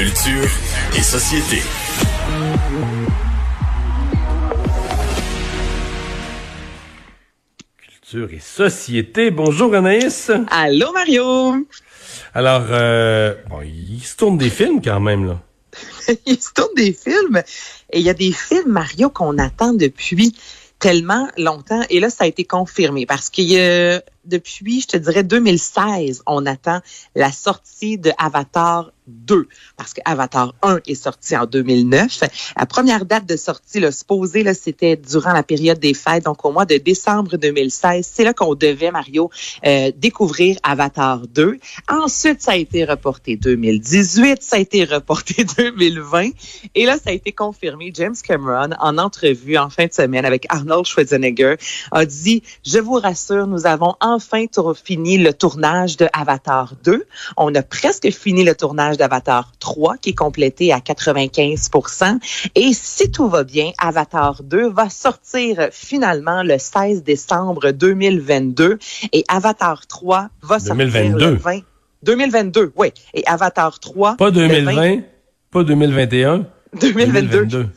Culture et société. Culture et société. Bonjour Anaïs. Allô Mario. Alors, euh, bon, il se tourne des films quand même là. il se tourne des films et il y a des films Mario qu'on attend depuis tellement longtemps et là ça a été confirmé parce qu'il y a depuis, je te dirais, 2016, on attend la sortie de Avatar 2, parce que Avatar 1 est sorti en 2009. La première date de sortie, là, supposée, là, c'était durant la période des fêtes, donc au mois de décembre 2016. C'est là qu'on devait, Mario, euh, découvrir Avatar 2. Ensuite, ça a été reporté 2018, ça a été reporté 2020. Et là, ça a été confirmé. James Cameron, en entrevue en fin de semaine avec Arnold Schwarzenegger, a dit, je vous rassure, nous avons enfin fini le tournage de Avatar 2. On a presque fini le tournage d'Avatar 3 qui est complété à 95% Et si tout va bien, Avatar 2 va sortir finalement le 16 décembre 2022 et Avatar 3 va sortir le 20 2022, oui. Et Avatar 3 Pas 2020, pas 2021. 2022. 2022.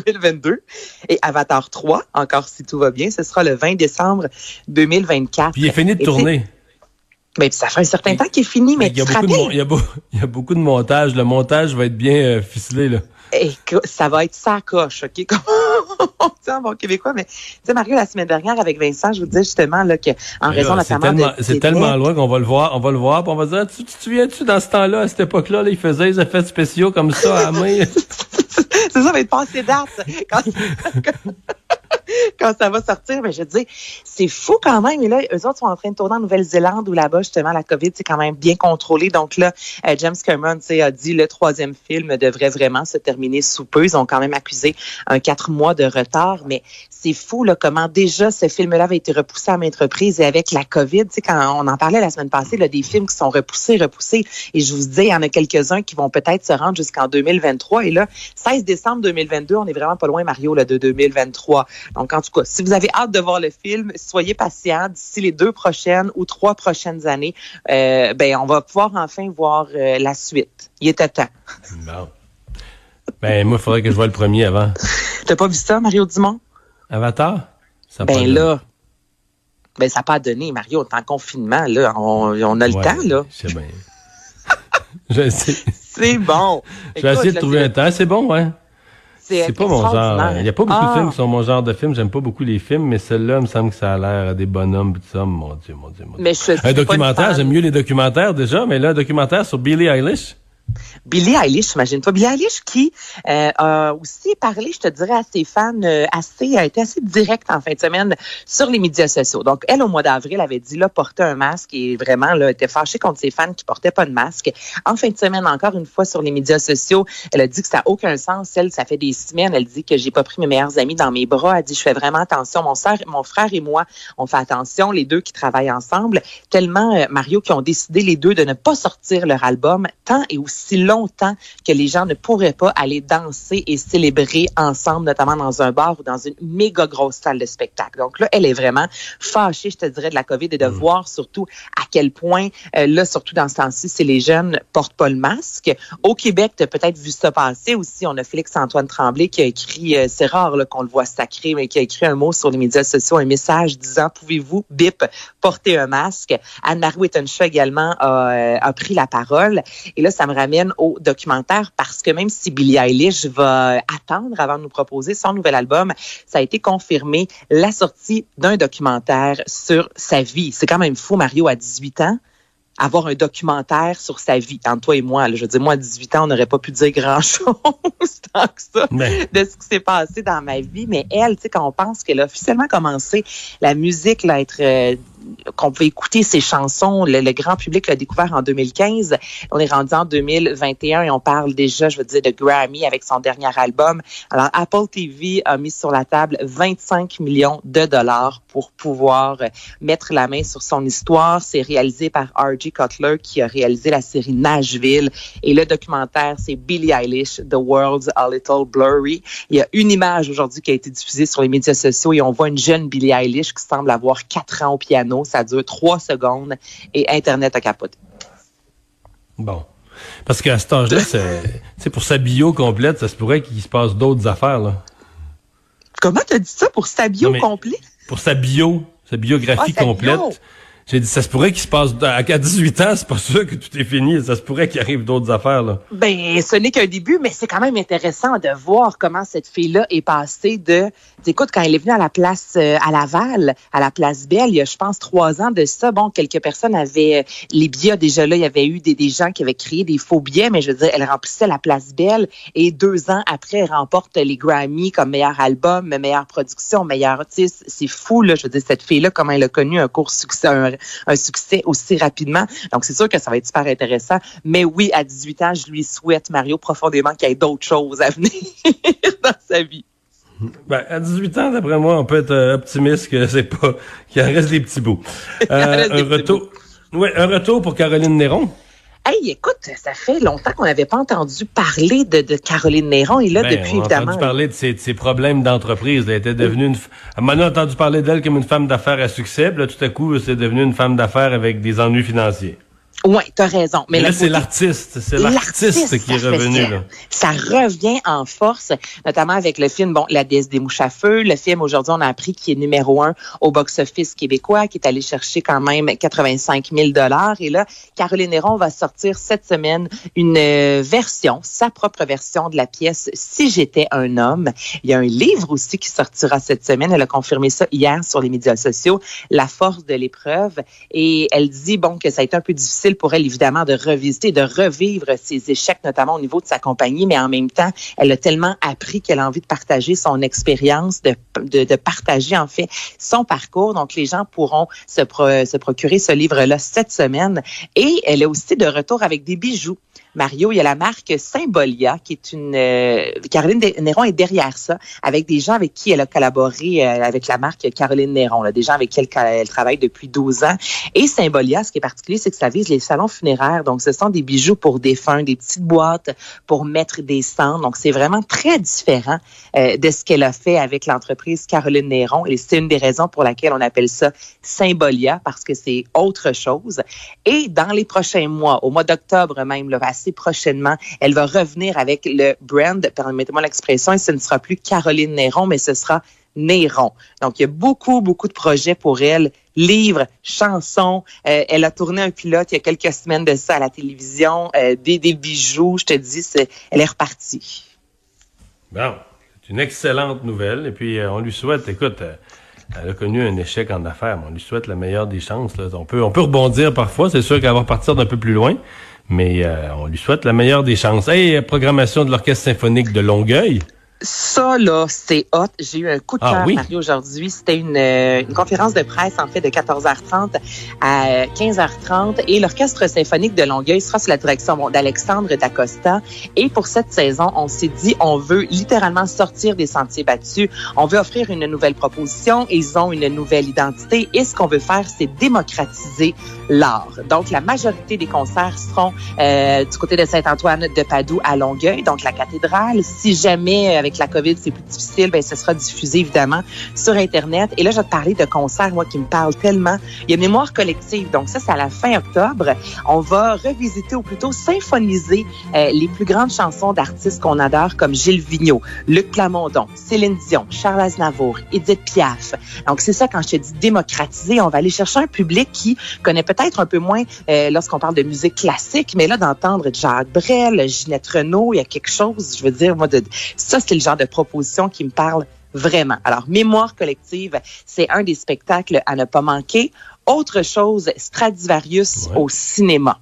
2022. Et Avatar 3, encore si tout va bien, ce sera le 20 décembre 2024. Puis il est fini de tourner. Mais ça fait un certain temps qu'il est fini, mais, il, y a beaucoup de, il, y a il y a beaucoup de montage. Le montage va être bien euh, ficelé, là. Et ça va être ça coche, OK? On dit en bon québécois, mais tu sais, Mario, la semaine dernière avec Vincent, je vous disais justement là, que en raison notamment C'est tellement loin qu'on va le voir, on va le voir, puis on va dire, tu, tu te souviens-tu dans ce temps-là, à cette époque-là, là, ils faisaient des effets spéciaux comme ça à main? c'est ça, va être passé date. Quand, quand ça va sortir, mais je dis, c'est fou quand même. Et là, eux autres sont en train de tourner en Nouvelle-Zélande où là-bas, justement, la COVID, c'est quand même bien contrôlé. Donc là, euh, James Cameron a dit le troisième film devrait vraiment se terminer sous peu. Ils ont quand même accusé un quatre mois de retard, mais c'est fou là, comment déjà ce film-là avait été repoussé à maintes reprises et avec la COVID, tu sais, quand on en parlait la semaine passée, là, des films qui sont repoussés, repoussés. Et je vous dis, il y en a quelques-uns qui vont peut-être se rendre jusqu'en 2023. Et là, 16 décembre 2022, on est vraiment pas loin, Mario, là, de 2023. Donc, en tout cas, si vous avez hâte de voir le film, soyez patient. D'ici les deux prochaines ou trois prochaines années, euh, ben, on va pouvoir enfin voir euh, la suite. Il était temps. Bon. Ben, moi, il faudrait que je voie le premier avant. T'as pas vu ça, Mario Dumont? Avatar? Ça ben là, ben ça n'a pas donné, Mario. On est en confinement, là. On, a le temps, là. C'est bien. je sais. C'est bon. Je vais essayer de trouver un temps. C'est bon, ouais. C'est pas mon genre. Il n'y a pas beaucoup de films qui sont mon genre de film. J'aime pas beaucoup les films, mais celle-là, il me semble que ça a l'air des bonhommes tout ça. Mon Dieu, mon Dieu, mon Dieu. un documentaire, j'aime mieux les documentaires déjà, mais là, un documentaire sur Billie Eilish. Billie Eilish, imagine-toi. Billie Eilish qui euh, a aussi parlé, je te dirais, à ses fans, euh, assez, a été assez direct en fin de semaine sur les médias sociaux. Donc, elle, au mois d'avril, avait dit, là, porter un masque et vraiment, là, était fâchée contre ses fans qui portaient pas de masque. En fin de semaine, encore une fois, sur les médias sociaux, elle a dit que ça n'a aucun sens. Elle, ça fait des semaines, elle dit que j'ai pas pris mes meilleurs amis dans mes bras. Elle dit, je fais vraiment attention. Mon frère et moi, on fait attention, les deux qui travaillent ensemble. Tellement, euh, Mario, qui ont décidé les deux de ne pas sortir leur album tant et aussi longtemps longtemps que les gens ne pourraient pas aller danser et célébrer ensemble, notamment dans un bar ou dans une méga grosse salle de spectacle. Donc là, elle est vraiment fâchée, je te dirais, de la COVID et de mm. voir surtout à quel point, euh, là, surtout dans ce temps-ci, si les jeunes portent pas le masque. Au Québec, tu as peut-être vu ça passer aussi. On a Félix-Antoine Tremblay qui a écrit, euh, c'est rare qu'on le voit sacré, mais qui a écrit un mot sur les médias sociaux, un message disant, pouvez-vous, bip, porter un masque? Anne-Marie Wittenshaw également a, euh, a pris la parole. Et là, ça me ramène au documentaire parce que même si Billie Eilish va attendre avant de nous proposer son nouvel album, ça a été confirmé la sortie d'un documentaire sur sa vie. C'est quand même fou, Mario, à 18 ans avoir un documentaire sur sa vie, entre toi et moi. je dire, moi, à 18 ans, on n'aurait pas pu dire grand-chose tant que ça de ce qui s'est passé dans ma vie. Mais elle, tu sais, quand on pense qu'elle a officiellement commencé la musique, là, être euh, qu'on pouvait écouter ses chansons. Le, grand public l'a découvert en 2015. On est rendu en 2021 et on parle déjà, je veux dire, de Grammy avec son dernier album. Alors, Apple TV a mis sur la table 25 millions de dollars pour pouvoir mettre la main sur son histoire. C'est réalisé par R.G. Cutler qui a réalisé la série Nashville. Et le documentaire, c'est Billie Eilish, The World's a Little Blurry. Il y a une image aujourd'hui qui a été diffusée sur les médias sociaux et on voit une jeune Billie Eilish qui semble avoir quatre ans au piano. Ça dure trois secondes et Internet a capoté. Bon. Parce qu'à cet âge-là, c'est pour sa bio complète, ça se pourrait qu'il se passe d'autres affaires. Là. Comment t'as dit ça pour sa bio complète? Pour sa bio, sa biographie ah, complète. J'ai dit, ça se pourrait qu'il se passe, à 18 ans, c'est pas sûr que tout est fini. Ça se pourrait qu'il arrive d'autres affaires, là. Ben, ce n'est qu'un début, mais c'est quand même intéressant de voir comment cette fille-là est passée de, écoute, quand elle est venue à la place, euh, à Laval, à la place Belle, il y a, je pense, trois ans de ça, bon, quelques personnes avaient, euh, les billets, déjà là, il y avait eu des, des gens qui avaient créé des faux billets, mais je veux dire, elle remplissait la place Belle et deux ans après, elle remporte les Grammy comme meilleur album, meilleure production, meilleur artiste. C'est fou, là. Je veux dire, cette fille-là, comment elle a connu un court succès, un succès aussi rapidement. Donc, c'est sûr que ça va être super intéressant. Mais oui, à 18 ans, je lui souhaite, Mario, profondément qu'il y ait d'autres choses à venir dans sa vie. Ben, à 18 ans, d'après moi, on peut être euh, optimiste que c'est pas qu'il en reste des petits bouts. Euh, un retour. Ouais, un retour pour Caroline Néron. Hey, écoute, ça fait longtemps qu'on n'avait pas entendu parler de, de, Caroline Néron. Et là, ben, depuis, on a entendu parler de ses, ses problèmes d'entreprise. Elle était devenue une... On a entendu parler d'elle comme une femme d'affaires à succès. Puis là, tout à coup, c'est devenu une femme d'affaires avec des ennuis financiers. Oui, tu as raison. Mais, là, c'est l'artiste. C'est l'artiste qui est revenu. Là. Ça revient en force, notamment avec le film, bon, La déesse des mouches à feu. Le film, aujourd'hui, on a appris qu'il est numéro un au box-office québécois, qui est allé chercher quand même 85 000 Et là, Caroline Néron va sortir cette semaine une euh, version, sa propre version de la pièce Si j'étais un homme. Il y a un livre aussi qui sortira cette semaine. Elle a confirmé ça hier sur les médias sociaux, La force de l'épreuve. Et elle dit, bon, que ça a été un peu difficile pour elle, évidemment, de revisiter, de revivre ses échecs, notamment au niveau de sa compagnie, mais en même temps, elle a tellement appris qu'elle a envie de partager son expérience, de, de, partager, en fait, son parcours. Donc, les gens pourront se, procurer ce livre-là cette semaine. Et elle est aussi de retour avec des bijoux. Mario, il y a la marque Symbolia, qui est une... Euh, Caroline Néron est derrière ça, avec des gens avec qui elle a collaboré euh, avec la marque Caroline Néron, des gens avec qui elle, elle, travaille depuis 12 ans. Et Symbolia, ce qui est particulier, c'est que ça vise les salons funéraires. Donc, ce sont des bijoux pour défunts, des petites boîtes pour mettre des cendres. Donc, c'est vraiment très différent euh, de ce qu'elle a fait avec l'entreprise Caroline Néron. Et c'est une des raisons pour laquelle on appelle ça Symbolia, parce que c'est autre chose. Et dans les prochains mois, au mois d'octobre même, assez prochainement, elle va revenir avec le brand, permettez-moi l'expression, et ce ne sera plus Caroline Néron, mais ce sera Néron. Donc, il y a beaucoup, beaucoup de projets pour elle. Livres, chansons. Euh, elle a tourné un pilote il y a quelques semaines de ça à la télévision. Euh, des, des, bijoux, je te dis, elle est repartie. Bon, c'est une excellente nouvelle. Et puis, euh, on lui souhaite, écoute, elle a connu un échec en affaires, mais on lui souhaite la meilleure des chances. On, peut, on peut rebondir parfois. C'est sûr qu'elle va partir d'un peu plus loin. Mais on lui souhaite la meilleure des chances. Hey, programmation de l'Orchestre symphonique de Longueuil. Ça, là, c'est hot. J'ai eu un coup de ah cœur, Mario, aujourd'hui. C'était une, euh, une, conférence de presse, en fait, de 14h30 à 15h30. Et l'Orchestre symphonique de Longueuil sera sous la direction d'Alexandre Dacosta. Et pour cette saison, on s'est dit, on veut littéralement sortir des sentiers battus. On veut offrir une nouvelle proposition. Ils ont une nouvelle identité. Et ce qu'on veut faire, c'est démocratiser l'art. Donc, la majorité des concerts seront euh, du côté de Saint-Antoine de Padoue à Longueuil, donc la cathédrale. Si jamais, avec la COVID, c'est plus difficile, ben, ce sera diffusé évidemment sur Internet. Et là, je vais te parler de concerts, moi, qui me parlent tellement. Il y a Mémoire collective. Donc, ça, c'est à la fin octobre. On va revisiter ou plutôt symphoniser euh, les plus grandes chansons d'artistes qu'on adore, comme Gilles Vigneault, Luc Plamondon, Céline Dion, Charles Aznavour, Edith Piaf. Donc, c'est ça, quand je te dis démocratiser, on va aller chercher un public qui connaît peut-être un peu moins euh, lorsqu'on parle de musique classique, mais là, d'entendre Jacques Brel, Ginette Renault, il y a quelque chose, je veux dire, moi, de, ça, c'est le genre de proposition qui me parle vraiment. Alors, Mémoire collective, c'est un des spectacles à ne pas manquer. Autre chose, Stradivarius au cinéma.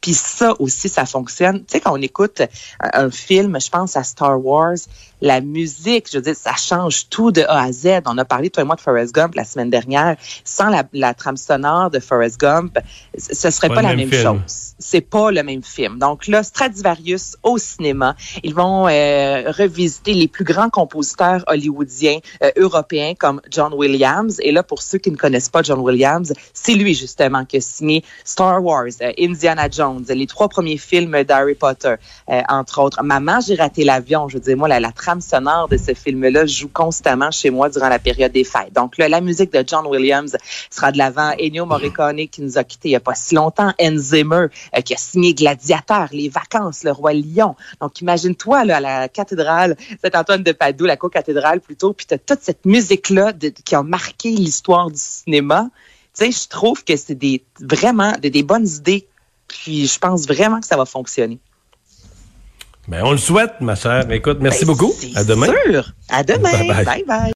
Puis ça aussi, ça fonctionne. Tu sais, quand on écoute un film, je pense à Star Wars, la musique, je veux dire, ça change tout de A à Z. On a parlé, toi et moi, de Forrest Gump la semaine dernière. Sans la, la trame sonore de Forrest Gump, ce serait pas, la même, chose. C'est pas le même film. Donc là, Stradivarius au cinéma, ils vont euh, revisiter les plus grands compositeurs hollywoodiens euh, européens comme John Williams. Et là, pour ceux qui ne connaissent pas John Williams, c'est lui justement qui a signé Star Wars, euh, Indiana Jones, les trois premiers films d'Harry Potter, euh, entre autres. Maman, j'ai raté l'avion. Je veux dire, moi, la, la trame sonore de ce film-là joue constamment chez moi durant la période des fêtes. Donc, là, la musique de John Williams sera de l'avant. Ennio Morricone qui nous a quittés il n'y a pas si longtemps. Anne Zimmer euh, qui a signé Gladiateur, Les Vacances, Le Roi Lion. Donc, imagine-toi là, à la cathédrale Saint-Antoine de Padoue, la co-cathédrale plutôt, puis tu as toute cette musique-là qui a marqué l'histoire du cinéma. Tu sais, je trouve que c'est des vraiment des bonnes idées. Puis je pense vraiment que ça va fonctionner. Ben, on le souhaite, ma chère. Écoute, merci Ben, beaucoup. À demain. sûr. À demain. Bye bye. bye. bye.